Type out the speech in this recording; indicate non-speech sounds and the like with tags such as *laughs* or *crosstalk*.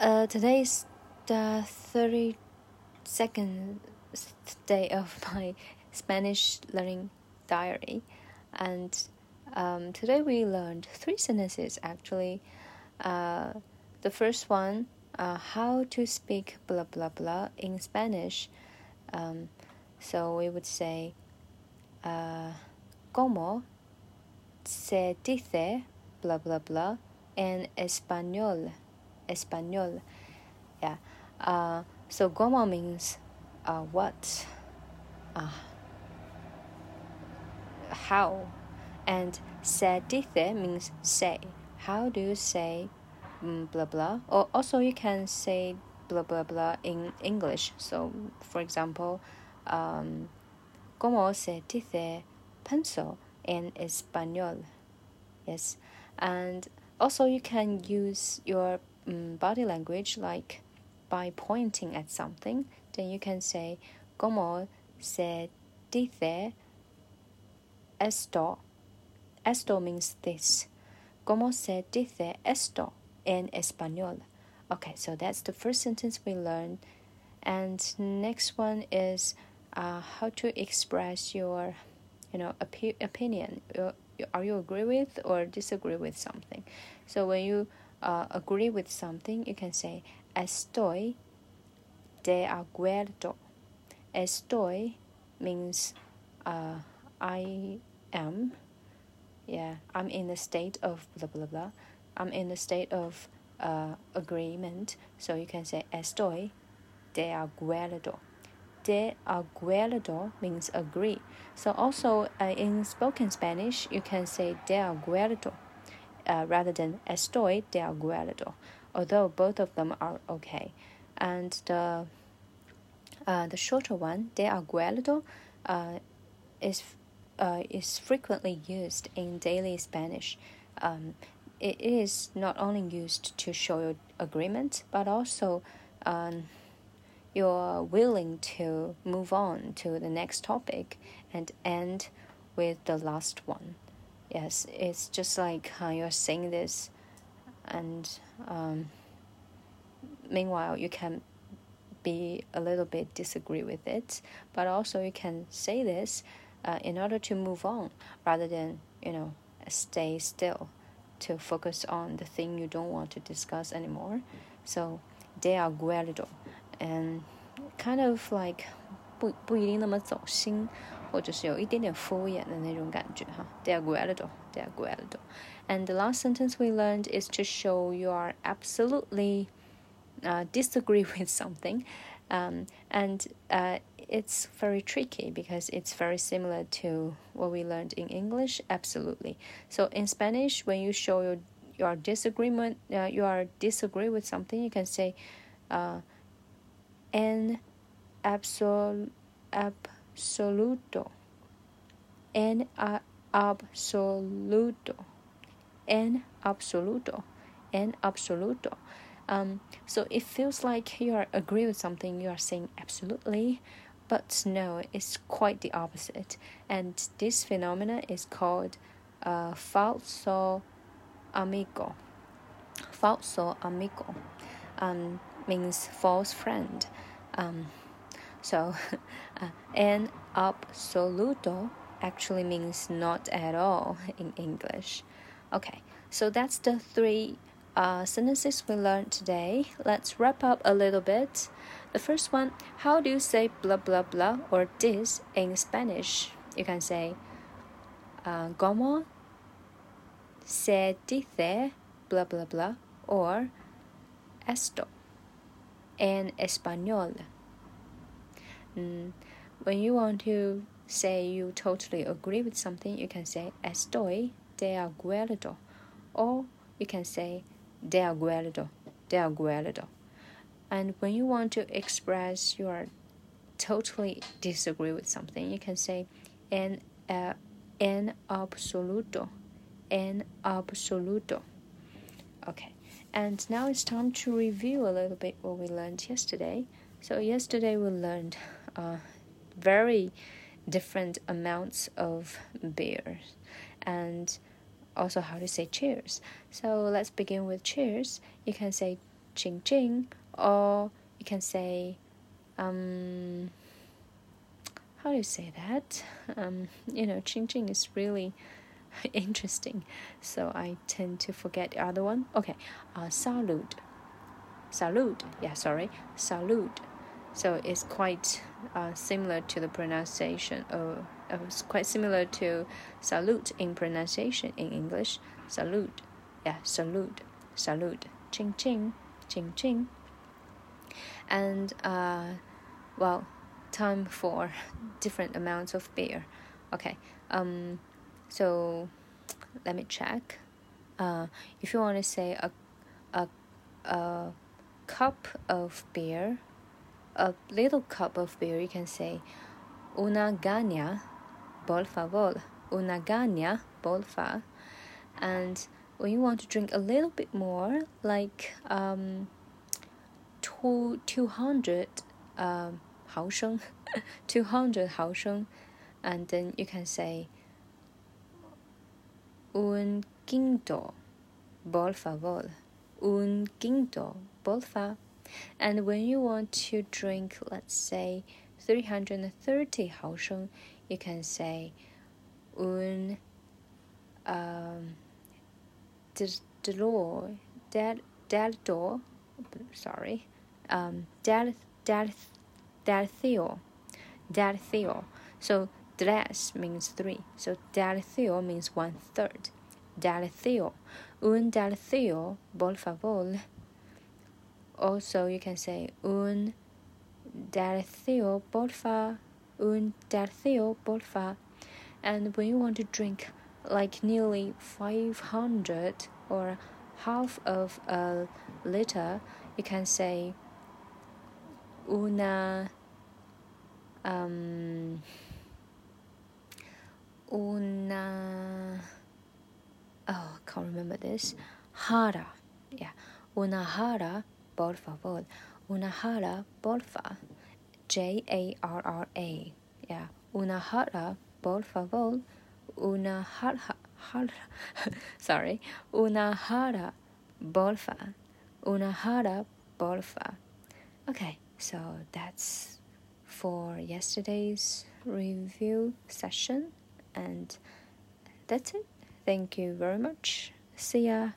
Uh, today is the 32nd day of *laughs* my Spanish learning diary, and um, today we learned three sentences actually. Uh, the first one, uh, how to speak blah blah blah in Spanish. Um, so we would say, uh, ¿Cómo se dice blah blah blah in español? Español. Yeah. Uh, so como means uh, what? Uh, how? And se dice means say. How do you say mm, blah blah? Or also you can say blah blah blah in English. So for example, um, como se dice pencil in español? Yes. And also you can use your um, body language, like by pointing at something, then you can say, ¿Cómo se dice esto? Esto means this. ¿Cómo se dice esto en español? Okay, so that's the first sentence we learned. And next one is uh, how to express your, you know, op- opinion. Are you agree with or disagree with something? So when you uh, agree with something, you can say estoy de acuerdo. Estoy means uh, I am. Yeah, I'm in the state of blah blah blah. I'm in the state of uh, agreement. So you can say estoy de acuerdo. De acuerdo means agree. So also uh, in spoken Spanish, you can say de acuerdo uh, rather than estoy de acuerdo, although both of them are okay. And the uh, the shorter one, de acuerdo, uh, is uh, is frequently used in daily Spanish. Um, it is not only used to show your agreement, but also um, you're willing to move on to the next topic and end with the last one yes, it's just like uh, you're saying this, and um, meanwhile you can be a little bit disagree with it, but also you can say this uh, in order to move on rather than you know stay still to focus on the thing you don't want to discuss anymore. So de acuerdo, and kind of like 不不一定那么走心。 或者是有一点点敷衍的那种感觉哈。De acuerdo, de acuerdo. And the last sentence we learned is to show you are absolutely uh, disagree with *laughs* something, um, and uh, it's very tricky because it's very similar to what we learned in English. Absolutely. So in Spanish, when you show your your disagreement, uh, you are disagree with something, you can say, uh, "en absol ab." absoluto, en absoluto, en absoluto, en absoluto. Um, so it feels like you are agree with something, you are saying absolutely, but no, it's quite the opposite. And this phenomena is called uh, falso amigo. Falso amigo um, means false friend. Um, so, *laughs* uh, en absoluto actually means not at all in English. Okay, so that's the three uh, sentences we learned today. Let's wrap up a little bit. The first one, how do you say blah blah blah or this in Spanish? You can say, uh, ¿Cómo se dice blah blah blah or esto en español? Mm, when you want to say you totally agree with something, you can say estoy de acuerdo, or you can say de acuerdo, de acuerdo. And when you want to express you are totally disagree with something, you can say en uh, en absoluto, en absoluto. Okay, and now it's time to review a little bit what we learned yesterday. So yesterday we learned uh, very different amounts of beer and also how to say cheers. So let's begin with cheers. You can say ching ching, or you can say, um, how do you say that? Um, you know, ching ching is really *laughs* interesting, so I tend to forget the other one. Okay, uh, salute, salute. Yeah, sorry, salute. So it's quite uh, similar to the pronunciation. Uh, it's quite similar to salute in pronunciation in English. Salute, yeah, salute, salute. Ching ching, ching ching. And uh, well, time for *laughs* different amounts of beer. Okay. Um, so let me check. Uh, if you want to say a, a, a cup of beer, a little cup of beer, you can say, una caña, por favor, una gana, porfa. And when you want to drink a little bit more, like um, two, 200 um, 毫升 ,200 hao *laughs* and then you can say, un quinto, por favor, un quinto, bolfa. And when you want to drink, let's say 330毫升, you can say un um, del, del, del, del, sorry, um, del, del, delthio, delthio. So tres means three. So delthio means one third. Delthio, un delthio, por favor. Also, you can say un delthio, porfa, un delthio, porfa. And when you want to drink like nearly 500 or half of a liter, you can say una um, una oh I can't remember this jarra yeah una jarra por favor una jarra porfa J A R R A. Yeah. Una jarra por favor una jarra sorry. Una jarra porfa una jarra porfa okay so that's for yesterday's review session and that's it. Thank you very much. See ya